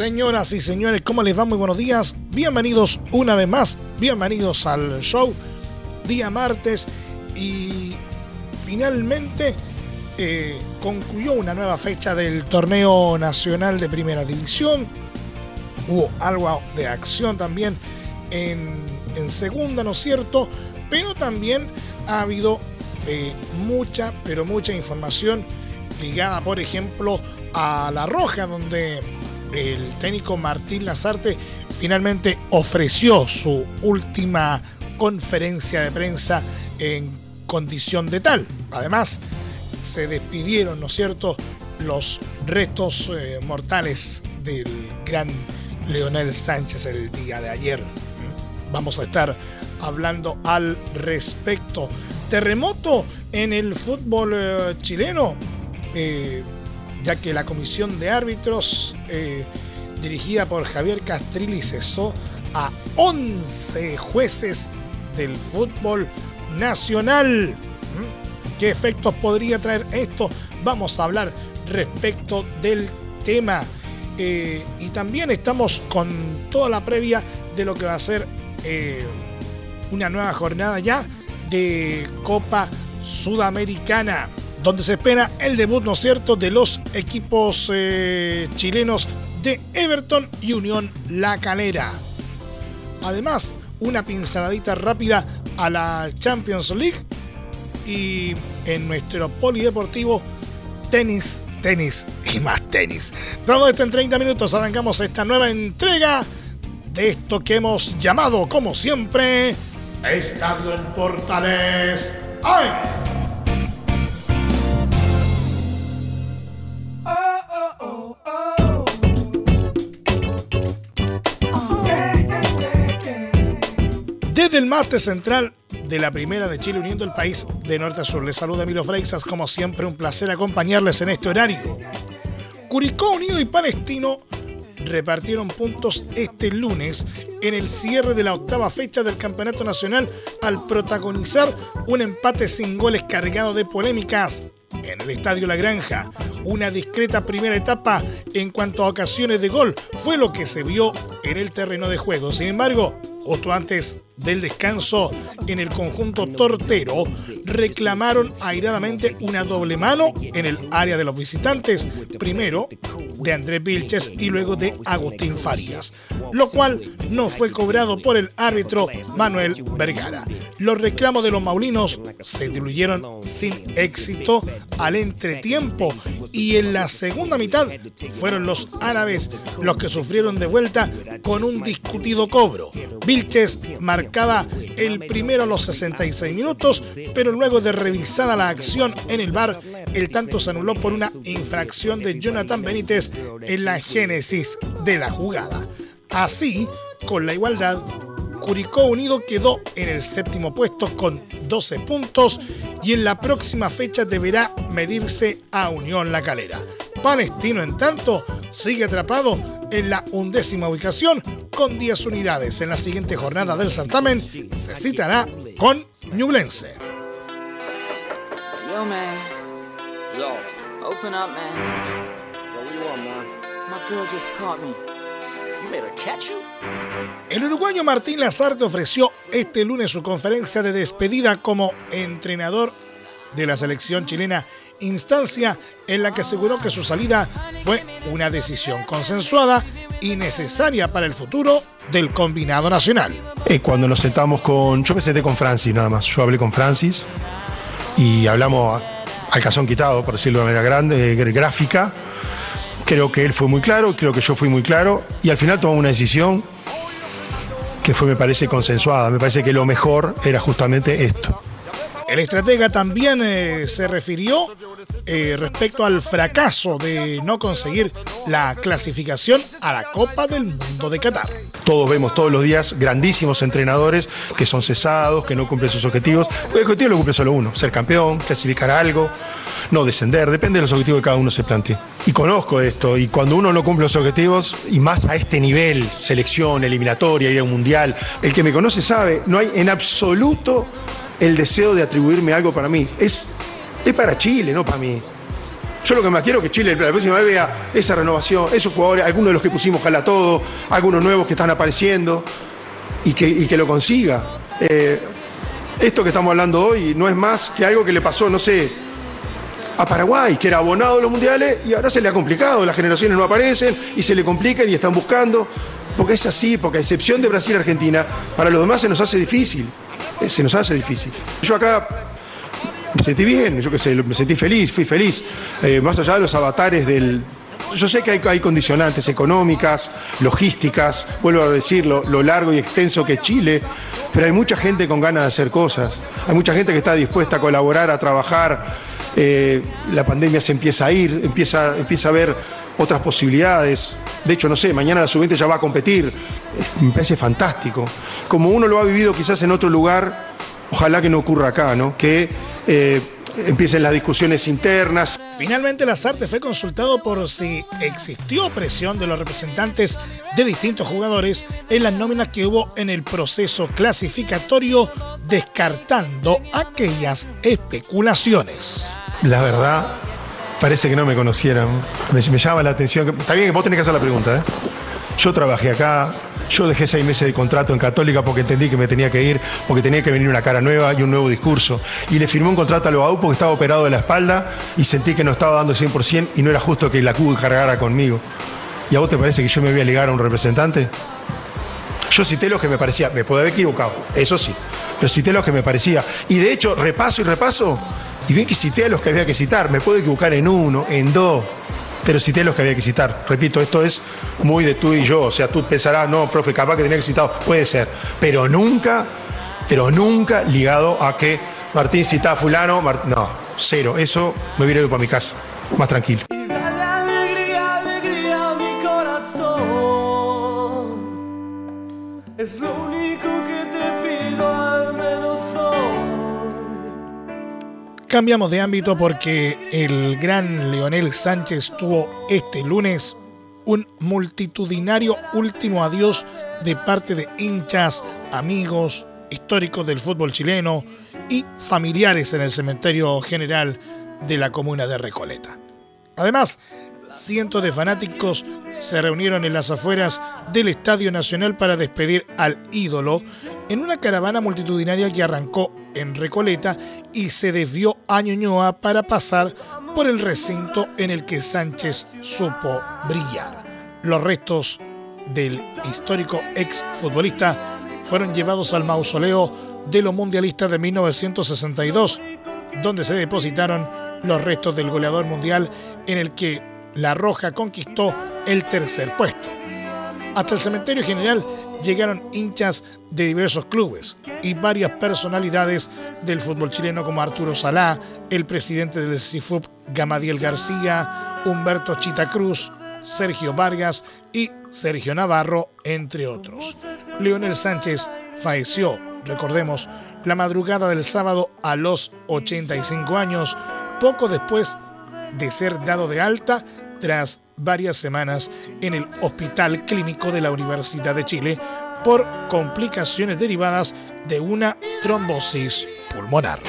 Señoras y señores, ¿cómo les va? Muy buenos días. Bienvenidos una vez más. Bienvenidos al show. Día martes. Y finalmente eh, concluyó una nueva fecha del torneo nacional de primera división. Hubo algo de acción también en, en segunda, ¿no es cierto? Pero también ha habido eh, mucha, pero mucha información ligada, por ejemplo, a La Roja, donde el técnico Martín Lazarte finalmente ofreció su última conferencia de prensa en condición de tal. Además, se despidieron, ¿no es cierto?, los restos eh, mortales del gran Leonel Sánchez el día de ayer. Vamos a estar hablando al respecto terremoto en el fútbol eh, chileno, eh, ya que la comisión de árbitros eh, dirigida por Javier Castrilli cesó a 11 jueces del fútbol nacional. ¿Mm? ¿Qué efectos podría traer esto? Vamos a hablar respecto del tema. y también estamos con toda la previa de lo que va a ser una nueva jornada ya de Copa Sudamericana, donde se espera el debut, ¿no es cierto?, de los equipos eh, chilenos de Everton y Unión La Calera. Además, una pinceladita rápida a la Champions League y en nuestro polideportivo, tenis, tenis y más tenis. Todo esto en 30 minutos arrancamos esta nueva entrega de esto que hemos llamado, como siempre, Estando en Portales ¡Ay! Desde el mate central de la primera de Chile uniendo el país de norte a sur. Les saluda Emilio Freixas, como siempre un placer acompañarles en este horario. Curicó Unido y Palestino repartieron puntos este lunes en el cierre de la octava fecha del Campeonato Nacional al protagonizar un empate sin goles cargado de polémicas en el Estadio La Granja. Una discreta primera etapa en cuanto a ocasiones de gol fue lo que se vio en el terreno de juego. Sin embargo, justo antes del descanso en el conjunto tortero, reclamaron airadamente una doble mano en el área de los visitantes, primero de Andrés Vilches y luego de Agustín Farías, lo cual no fue cobrado por el árbitro Manuel Vergara. Los reclamos de los maulinos se diluyeron sin éxito al entretiempo y en la segunda mitad fueron los árabes los que sufrieron de vuelta con un discutido cobro. Vilches marcaba el primero a los 66 minutos, pero luego de revisada la acción en el bar, el tanto se anuló por una infracción de Jonathan Benítez en la génesis de la jugada. Así, con la igualdad, Curicó Unido quedó en el séptimo puesto con 12 puntos y en la próxima fecha deberá medirse a Unión La Calera. Palestino, en tanto, sigue atrapado en la undécima ubicación con 10 unidades. En la siguiente jornada del certamen se citará con Ñublense. Yo, man. Yo. Open up, man. Yo, what you want, man? My girl just caught me. You made her catch you? El uruguayo Martín Lazarte ofreció este lunes su conferencia de despedida como entrenador de la selección chilena, instancia en la que aseguró que su salida fue una decisión consensuada y necesaria para el futuro del combinado nacional. Eh, cuando nos sentamos con, yo me senté con Francis nada más, yo hablé con Francis y hablamos al calzón quitado, por decirlo de manera grande, eh, gráfica. Creo que él fue muy claro, creo que yo fui muy claro y al final tomamos una decisión que fue, me parece, consensuada. Me parece que lo mejor era justamente esto El estratega también eh, se refirió eh, respecto al fracaso de no conseguir la clasificación a la Copa del Mundo de Qatar. Todos vemos todos los días grandísimos entrenadores que son cesados, que no cumplen sus objetivos. El objetivo lo cumple solo uno, ser campeón, clasificar algo, no descender, depende de los objetivos que cada uno se plantee. Y conozco esto, y cuando uno no cumple los objetivos, y más a este nivel, selección, eliminatoria, ir a un mundial, el que me conoce sabe, no hay en absoluto el deseo de atribuirme algo para mí. Es, es para Chile, no para mí. Yo lo que más quiero es que Chile la próxima vez vea esa renovación, esos jugadores, algunos de los que pusimos jala todo, algunos nuevos que están apareciendo y que, lo consiga. Eh, esto que estamos hablando hoy no es más que algo que le pasó, no sé, a Paraguay, que era abonado a los mundiales y ahora se le ha complicado, las generaciones no aparecen y se le complican y están buscando, porque es así, porque a excepción de Brasil y Argentina, para los demás se nos hace difícil, eh, se nos hace difícil. Yo acá me sentí bien, yo qué sé, me sentí feliz, fui feliz, eh, más allá de los avatares del... Yo sé que hay, condicionantes económicas, logísticas, vuelvo a decirlo, lo largo y extenso que es Chile, pero hay mucha gente con ganas de hacer cosas, hay mucha gente que está dispuesta a colaborar, a trabajar, eh, la pandemia se empieza a ir, empieza, empieza a haber otras posibilidades. De hecho, no sé, mañana la sub ya va a competir. me parece fantástico. Como uno lo ha vivido quizás en otro lugar, ojalá que no ocurra acá, ¿no? Que eh, empiecen las discusiones internas. Finalmente, Lazarte fue consultado por si existió presión de los representantes de distintos jugadores en las nóminas que hubo en el proceso clasificatorio, descartando aquellas especulaciones. La verdad, parece que no me conocieran. Me, llama la atención. Está bien que vos tenés que hacer la pregunta, ¿eh? Yo trabajé acá, yo dejé seis meses de contrato en Católica porque entendí que me tenía que ir, porque tenía que venir una cara nueva y un nuevo discurso. Y le firmé un contrato a Loau porque estaba operado de la espalda y sentí que no estaba dando el 100% y no era justo que la CUB cargara conmigo. ¿Y a vos te parece que yo me voy a ligar a un representante? Yo cité lo que me parecía, me puedo haber equivocado, eso sí, pero cité lo que me parecía. Y de hecho, repaso y repaso, y bien que cité a los que había que citar, me puedo equivocar en uno, en dos, pero cité los que había que citar. Repito, esto es muy de tú y yo, o sea, tú pensarás, no, profe, capaz que tenía que citar, puede ser, pero nunca, pero nunca ligado a que Martín cita a fulano, no, cero, eso me hubiera ido para mi casa, más tranquilo. Es lo único Cambiamos de ámbito porque el gran Leonel Sánchez tuvo este lunes un multitudinario último adiós de parte de hinchas, amigos, históricos del fútbol chileno y familiares en el cementerio general de la comuna de Recoleta. Además, cientos de fanáticos se reunieron en las afueras del Estadio Nacional para despedir al ídolo en una caravana multitudinaria que arrancó en Recoleta y se desvió a Ñuñoa para pasar por el recinto en el que Sánchez supo brillar. Los restos del histórico ex futbolista fueron llevados al mausoleo de los mundialistas de 1962, donde se depositaron los restos del goleador mundial en el que La Roja conquistó el tercer puesto. Hasta el cementerio general llegaron hinchas de diversos clubes y varias personalidades del fútbol chileno como Arturo Salá, el presidente del CIFUP Gamadiel García, Humberto Chita Cruz, Sergio Vargas y Sergio Navarro, entre otros. Leonel Sánchez falleció, recordemos, la madrugada del sábado a los 85 años, poco después de ser dado de alta tras varias semanas en el Hospital Clínico de la Universidad de Chile por complicaciones derivadas de una trombosis pulmonar.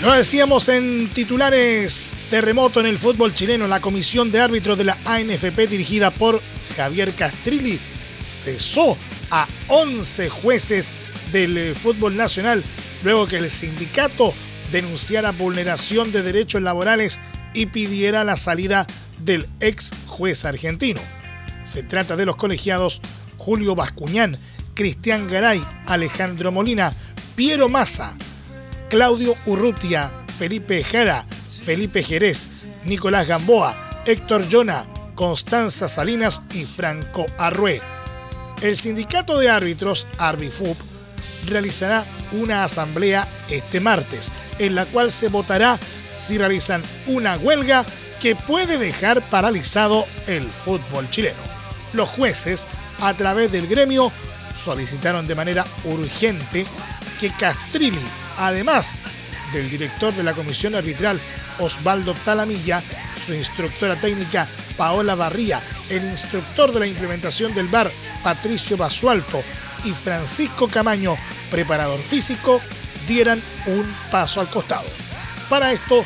Lo decíamos en titulares, terremoto en el fútbol chileno, la comisión de árbitros de la ANFP dirigida por Javier Castrilli cesó a 11 jueces del eh, fútbol nacional luego que el sindicato denunciara vulneración de derechos laborales y pidiera la salida del ex juez argentino. Se trata de los colegiados Julio Bascuñán, Cristian Garay, Alejandro Molina, Piero Massa, Claudio Urrutia, Felipe Jara, Felipe Jerez, Nicolás Gamboa, Héctor Jona, Constanza Salinas y Franco Arrué. El sindicato de árbitros, Arbifub, realizará una asamblea este martes, en la cual se votará si realizan una huelga que puede dejar paralizado el fútbol chileno. Los jueces, a través del gremio, solicitaron de manera urgente que Castrilli, además del director de la comisión arbitral Osvaldo Talamilla, su instructora técnica Paola Barría, el instructor de la implementación del VAR Patricio Basualto y Francisco Camaño, preparador físico, dieran un paso al costado. Para esto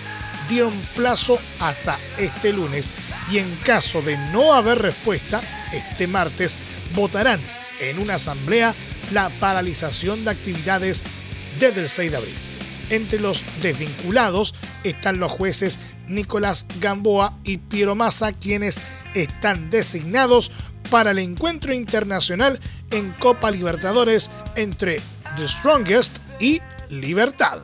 dieron plazo hasta este lunes y en caso de no haber respuesta, este martes votarán en una asamblea la paralización de actividades desde el 6 de abril. Entre los desvinculados están los jueces Nicolás Gamboa y Piero Massa, quienes están designados para el encuentro internacional en Copa Libertadores entre The Strongest y Libertad.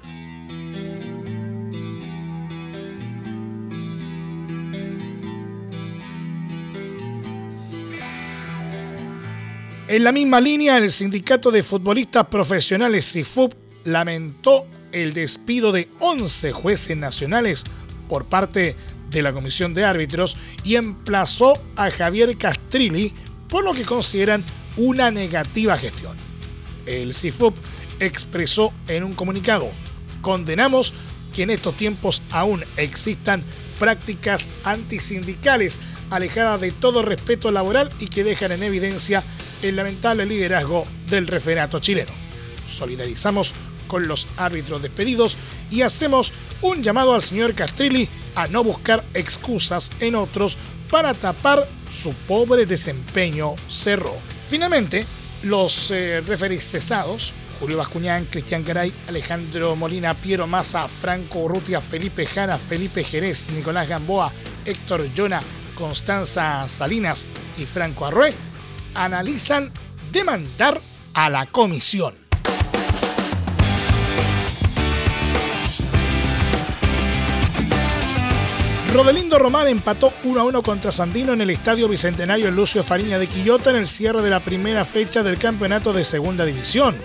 En la misma línea, el Sindicato de Futbolistas Profesionales CIFUP lamentó el despido de 11 jueces nacionales por parte de la Comisión de Árbitros y emplazó a Javier Castrilli por lo que consideran una negativa gestión. El CIFUP expresó en un comunicado, condenamos que en estos tiempos aún existan prácticas antisindicales alejadas de todo respeto laboral y que dejan en evidencia el lamentable liderazgo del referato chileno. Solidarizamos con los árbitros despedidos y hacemos un llamado al señor Castrilli a no buscar excusas en otros para tapar su pobre desempeño, cerró. Finalmente, los eh, cesados, Julio Bascuñán, Cristian Garay, Alejandro Molina, Piero Massa, Franco Urrutia, Felipe Jara, Felipe Jerez, Nicolás Gamboa, Héctor Yona, Constanza Salinas y Franco Arrué, analizan demandar a la comisión. Rodelindo Román empató 1 a 1 contra Sandino en el Estadio Bicentenario Lucio Fariña de Quillota en el cierre de la primera fecha del campeonato de Segunda División.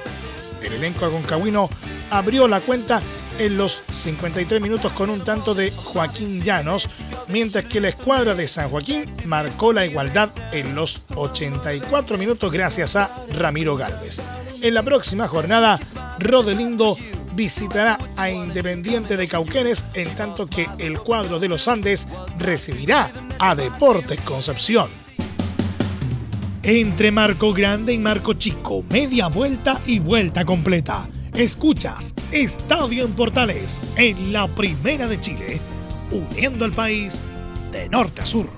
El elenco agoncagüino abrió la cuenta en los 53 minutos con un tanto de Joaquín Llanos, mientras que la escuadra de San Joaquín marcó la igualdad en los 84 minutos gracias a Ramiro Galvez. En la próxima jornada, Rodelindo visitará a Independiente de Cauquenes, en tanto que el cuadro de los Andes recibirá a Deportes Concepción. Entre Marco Grande y Marco Chico, media vuelta y vuelta completa. Escuchas Estadio en Portales en la Primera de Chile, uniendo al país de norte a sur.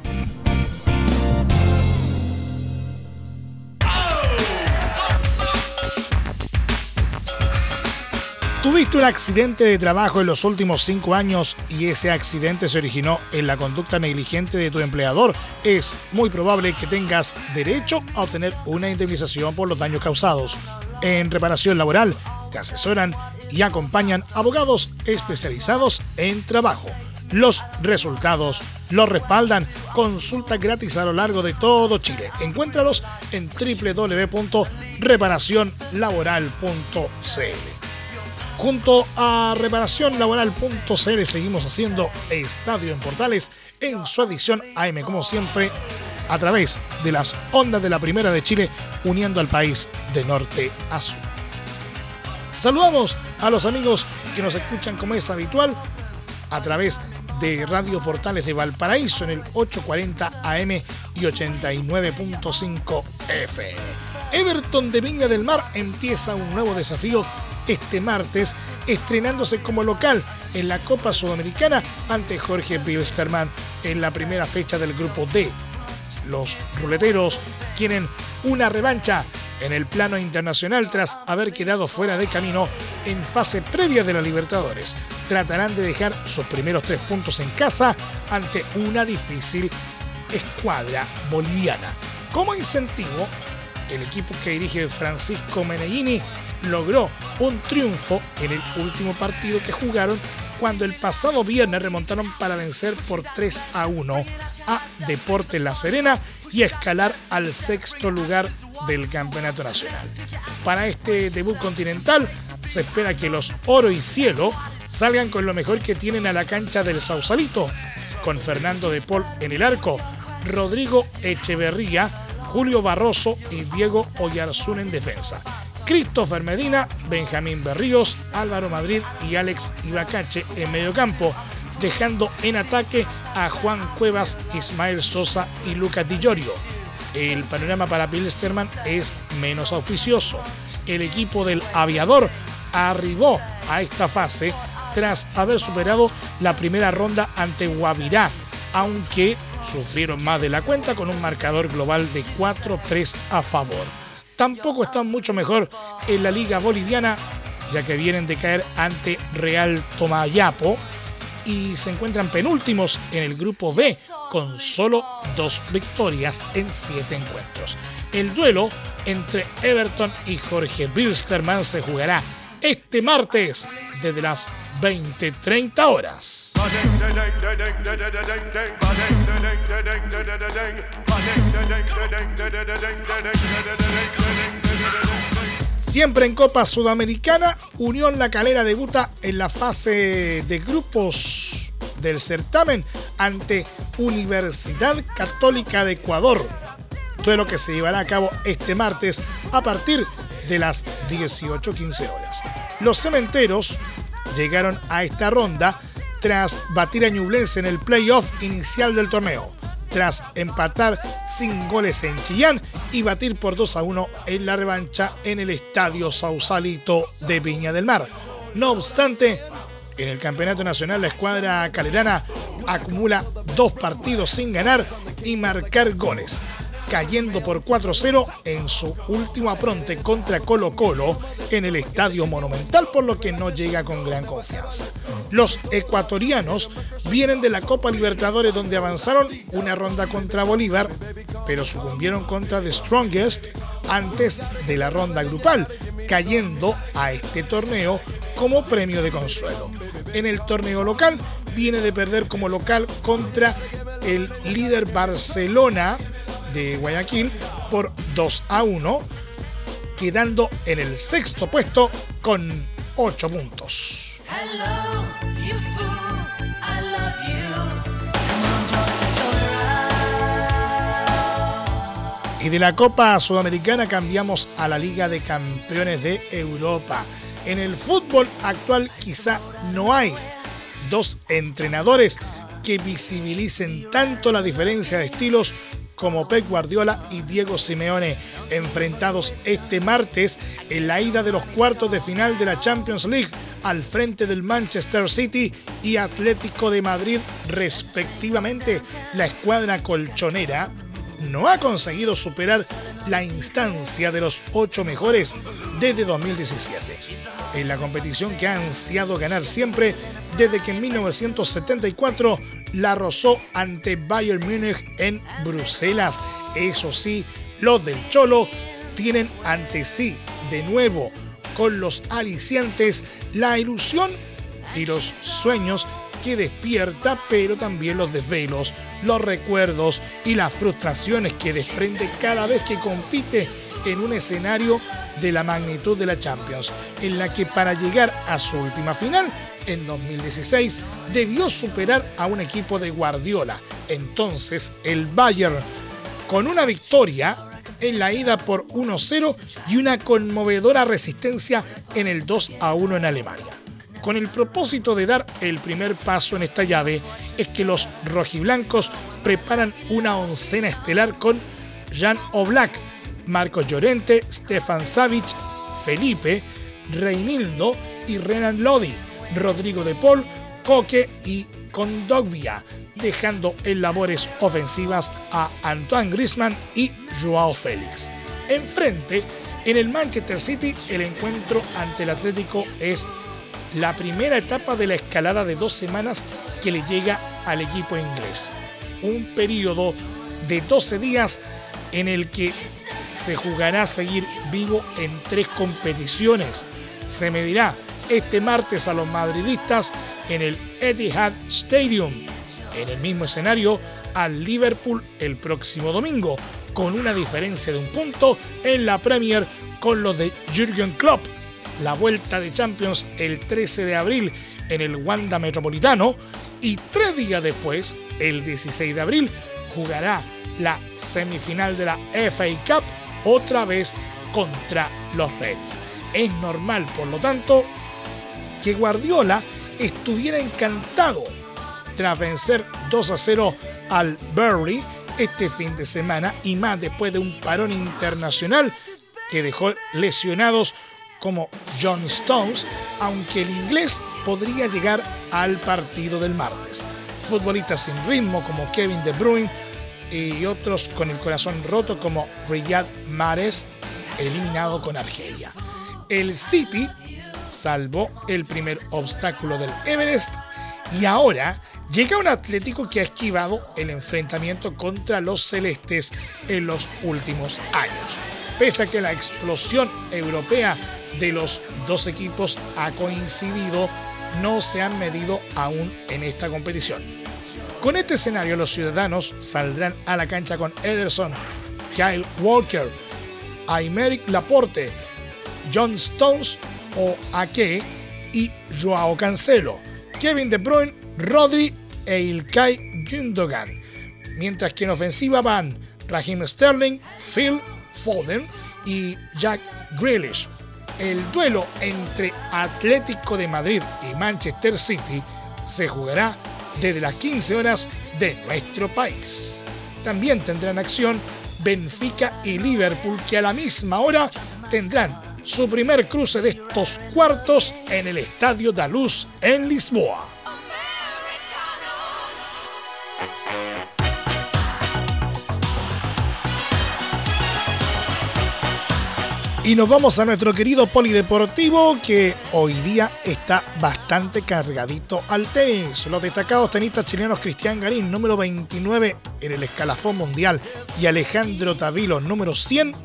¿Tuviste un accidente de trabajo en los últimos cinco años y ese accidente se originó en la conducta negligente de tu empleador? Es muy probable que tengas derecho a obtener una indemnización por los daños causados. En reparación laboral te asesoran y acompañan abogados especializados en trabajo. Los resultados los respaldan. Consulta gratis a lo largo de todo Chile. Encuéntralos en www.reparacionlaboral.cl. Junto a reparacionlaboral.cl seguimos haciendo Estadio en Portales en su edición AM, como siempre, a través de las ondas de la Primera de Chile, uniendo al país de norte a sur. Saludamos a los amigos que nos escuchan como es habitual a través de Radio Portales de Valparaíso en el 840 AM y 89.5 FM. Everton de Viña del Mar empieza un nuevo desafío este martes, estrenándose como local en la Copa Sudamericana ante Jorge Wilstermann en la primera fecha del Grupo D. Los ruleteros quieren una revancha en el plano internacional tras haber quedado fuera de camino en fase previa de la Libertadores. Tratarán de dejar sus primeros tres puntos en casa ante una difícil escuadra boliviana. Como incentivo, el equipo que dirige Francisco Meneghini logró un triunfo en el último partido que jugaron cuando el pasado viernes remontaron para vencer por 3 a 1 a Deportes La Serena y escalar al sexto lugar del Campeonato Nacional. Para este debut continental se espera que los Oro y Cielo salgan con lo mejor que tienen a la cancha del Sausalito, con Fernando de Paul en el arco, Rodrigo Echeverría, Julio Barroso y Diego Oyarzún en defensa. Christopher Medina, Benjamín Berríos, Álvaro Madrid y Alex Ibacache en medio campo, dejando en ataque a Juan Cuevas, Ismael Sosa y Lucas Di El panorama para Pilsterman es menos auspicioso. El equipo del aviador arribó a esta fase tras haber superado la primera ronda ante Guavirá, aunque sufrieron más de la cuenta con un marcador global de 4-3 a favor. Tampoco están mucho mejor en la liga boliviana, ya que vienen de caer ante Real Tomayapo y se encuentran penúltimos en el grupo B con solo dos victorias en siete encuentros. El duelo entre Everton y Jorge Bilsterman se jugará este martes desde las 20-30 horas. Siempre en Copa Sudamericana, Unión La Calera debuta en la fase de grupos del certamen ante Universidad Católica de Ecuador. Todo lo que se llevará a cabo este martes a partir de las 18.15 horas. Los cementeros llegaron a esta ronda tras batir a Ñublense en el playoff inicial del torneo, tras empatar sin goles en Chillán y batir por 2 a 1 en la revancha en el Estadio Sausalito de Viña del Mar. No obstante, en el Campeonato Nacional la escuadra calerana acumula dos partidos sin ganar y marcar goles cayendo por 4-0 en su último apronte contra Colo Colo en el Estadio Monumental, por lo que no llega con gran confianza. Los ecuatorianos vienen de la Copa Libertadores donde avanzaron una ronda contra Bolívar, pero sucumbieron contra The Strongest antes de la ronda grupal, cayendo a este torneo como premio de consuelo. En el torneo local viene de perder como local contra el líder Barcelona de Guayaquil por 2 a 1, quedando en el sexto puesto con 8 puntos. Y de la Copa Sudamericana cambiamos a la Liga de Campeones de Europa. En el fútbol actual quizá no hay dos entrenadores que visibilicen tanto la diferencia de estilos como Pep Guardiola y Diego Simeone, enfrentados este martes en la ida de los cuartos de final de la Champions League al frente del Manchester City y Atlético de Madrid respectivamente. La escuadra colchonera no ha conseguido superar la instancia de los ocho mejores desde 2017. En la competición que ha ansiado ganar siempre desde que en 1974 la rozó ante Bayern Múnich en Bruselas. Eso sí, los del Cholo tienen ante sí de nuevo con los aliciantes la ilusión y los sueños que despierta, pero también los desvelos, los recuerdos y las frustraciones que desprende cada vez que compite en un escenario de la magnitud de la Champions, en la que para llegar a su última final en 2016 debió superar a un equipo de Guardiola, entonces el Bayern, con una victoria en la ida por 1-0 y una conmovedora resistencia en el 2-1 en Alemania. Con el propósito de dar el primer paso en esta llave es que los rojiblancos preparan una oncena estelar con Jan Oblak, Marcos Llorente, Stefan Savic, Felipe, Reinildo y Renan Lodi Rodrigo de Paul, Coque y Condogbia, dejando en labores ofensivas a Antoine Grisman y Joao Félix. Enfrente, en el Manchester City, el encuentro ante el Atlético es la primera etapa de la escalada de dos semanas que le llega al equipo inglés. Un periodo de 12 días en el que se jugará a seguir vivo en tres competiciones. Se medirá este martes a los madridistas en el Etihad Stadium. En el mismo escenario al Liverpool el próximo domingo, con una diferencia de un punto en la Premier con los de Jürgen Klopp. La vuelta de Champions el 13 de abril en el Wanda Metropolitano y tres días después, el 16 de abril, jugará la semifinal de la FA Cup otra vez contra los Reds. Es normal, por lo tanto, que Guardiola estuviera encantado tras vencer 2 a 0 al Burley este fin de semana y más después de un parón internacional que dejó lesionados como John Stones, aunque el inglés podría llegar al partido del martes. Futbolistas sin ritmo como Kevin De Bruyne y otros con el corazón roto como Riyad Mahrez, eliminado con Argelia. El City salvó el primer obstáculo del Everest y ahora llega un Atlético que ha esquivado el enfrentamiento contra los celestes en los últimos años. Pese a que la explosión europea de los dos equipos ha coincidido, no se han medido aún en esta competición. Con este escenario, los ciudadanos saldrán a la cancha con Ederson, Kyle Walker, Aymeric Laporte, John Stones o Ake y Joao Cancelo, Kevin De Bruyne, Rodri e Ilkay Gundogan. Mientras que en ofensiva van Raheem Sterling, Phil Foden y Jack Grealish el duelo entre Atlético de Madrid y Manchester City se jugará desde las 15 horas de nuestro país. También tendrán acción Benfica y Liverpool que a la misma hora tendrán su primer cruce de estos cuartos en el Estadio da Luz en Lisboa. Y nos vamos a nuestro querido polideportivo que hoy día está bastante cargadito al tenis. Los destacados tenistas chilenos Cristian Garín, número 29 en el escalafón mundial, y Alejandro Tavilo, número 100,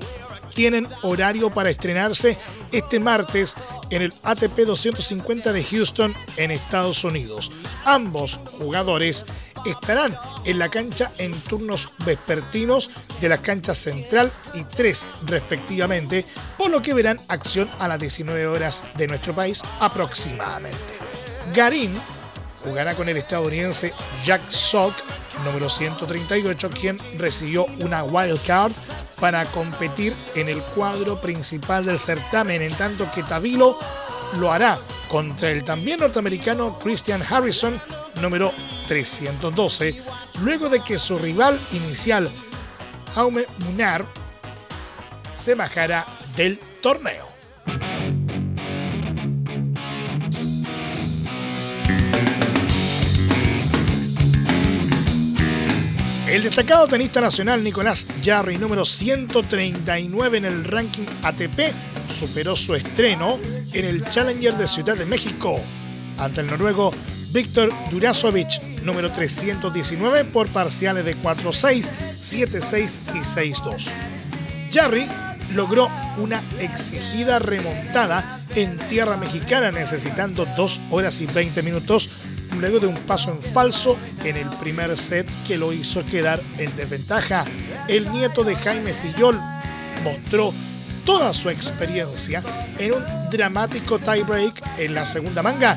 tienen horario para estrenarse este martes en el ATP 250 de Houston en Estados Unidos. Ambos jugadores estarán en la cancha en turnos vespertinos de la cancha central y 3 respectivamente, por lo que verán acción a las 19 horas de nuestro país aproximadamente. Garín jugará con el estadounidense Jack Sock, número 138, quien recibió una wild card para competir en el cuadro principal del certamen, en tanto que Tavilo lo hará contra el también norteamericano Christian Harrison, número 312, luego de que su rival inicial, Jaume Munar, se bajara del torneo. El destacado tenista nacional Nicolás Jarry, número 139 en el ranking ATP, superó su estreno en el Challenger de Ciudad de México ante el noruego Víctor Durasovic, número 319 por parciales de 4-6, 7-6 y 6-2. Jarry logró una exigida remontada en tierra mexicana necesitando 2 horas y 20 minutos luego de un paso en falso en el primer set que lo hizo quedar en desventaja. El nieto de Jaime Fillol mostró toda su experiencia en un dramático tiebreak en la segunda manga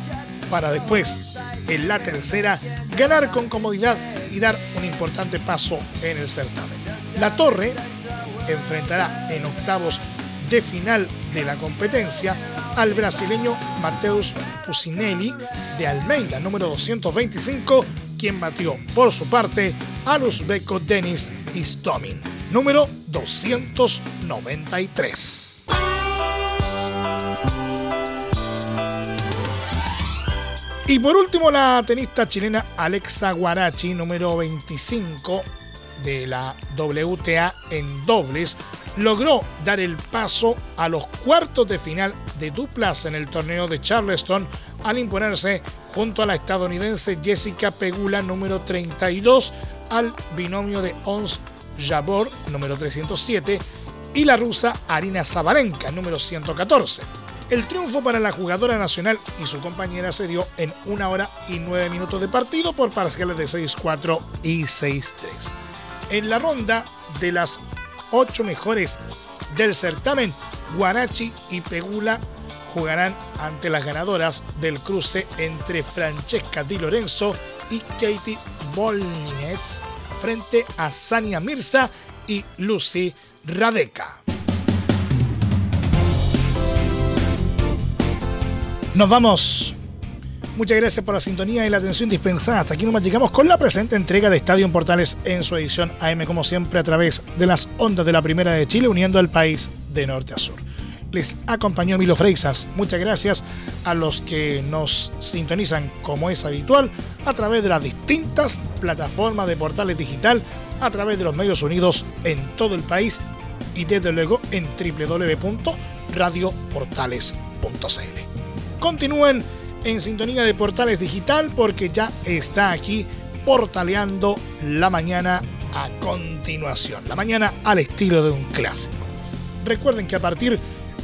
para después, en la tercera, ganar con comodidad y dar un importante paso en el certamen. La Torre enfrentará en octavos de final de la competencia al brasileño Mateus Pusinelli de Almeida, número 225, quien batió por su parte al uzbeco Denis Istomin, número 293. Y por último, la tenista chilena Alexa Guarachi, número 25 de la WTA en dobles, logró dar el paso a los cuartos de final de duplas en el torneo de Charleston al imponerse junto a la estadounidense Jessica Pegula número 32 al binomio de Ons Jabor número 307 y la rusa Arina Zabalenka número 114. El triunfo para la jugadora nacional y su compañera se dio en una hora y nueve minutos de partido por parciales de 6-4 y 6-3. En la ronda de las ocho mejores del certamen, Guarachi y Pegula jugarán ante las ganadoras del cruce entre Francesca Di Lorenzo y Katie Bolninets frente a Sania Mirza y Lucy Radeka. Nos vamos. Muchas gracias por la sintonía y la atención dispensada. Hasta aquí nos llegamos con la presente entrega de Estadio en Portales en su edición AM, como siempre, a través de las ondas de la Primera de Chile, uniendo al país de norte a sur. Les acompañó Milo Freixas. Muchas gracias a los que nos sintonizan, como es habitual, a través de las distintas plataformas de Portales Digital, a través de los medios unidos en todo el país y desde luego en www.radioportales.cl continúen en sintonía de Portales Digital porque ya está aquí portaleando la mañana a continuación. La mañana al estilo de un clásico. Recuerden que a partir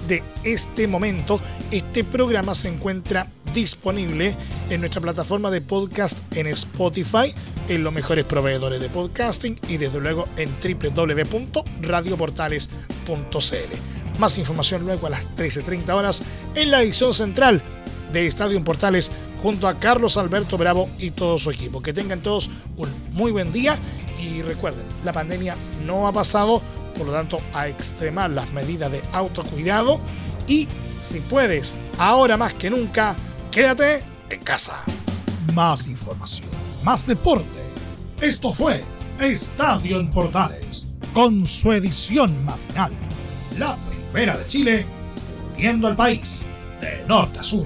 de este momento este programa se encuentra disponible en nuestra plataforma de podcast en Spotify, en los mejores proveedores de podcasting y desde luego en www.radioportales.cl. Más información luego a las 13.30 horas en la edición central de Estadio Portales junto a Carlos Alberto Bravo y todo su equipo. Que tengan todos un muy buen día y recuerden, la pandemia no ha pasado, por lo tanto a extremar las medidas de autocuidado y si puedes, ahora más que nunca, quédate en casa. Más información, más deporte. Esto fue Estadio en Portales, con su edición matinal. La Primera de Chile, viendo al país eh, nota, su.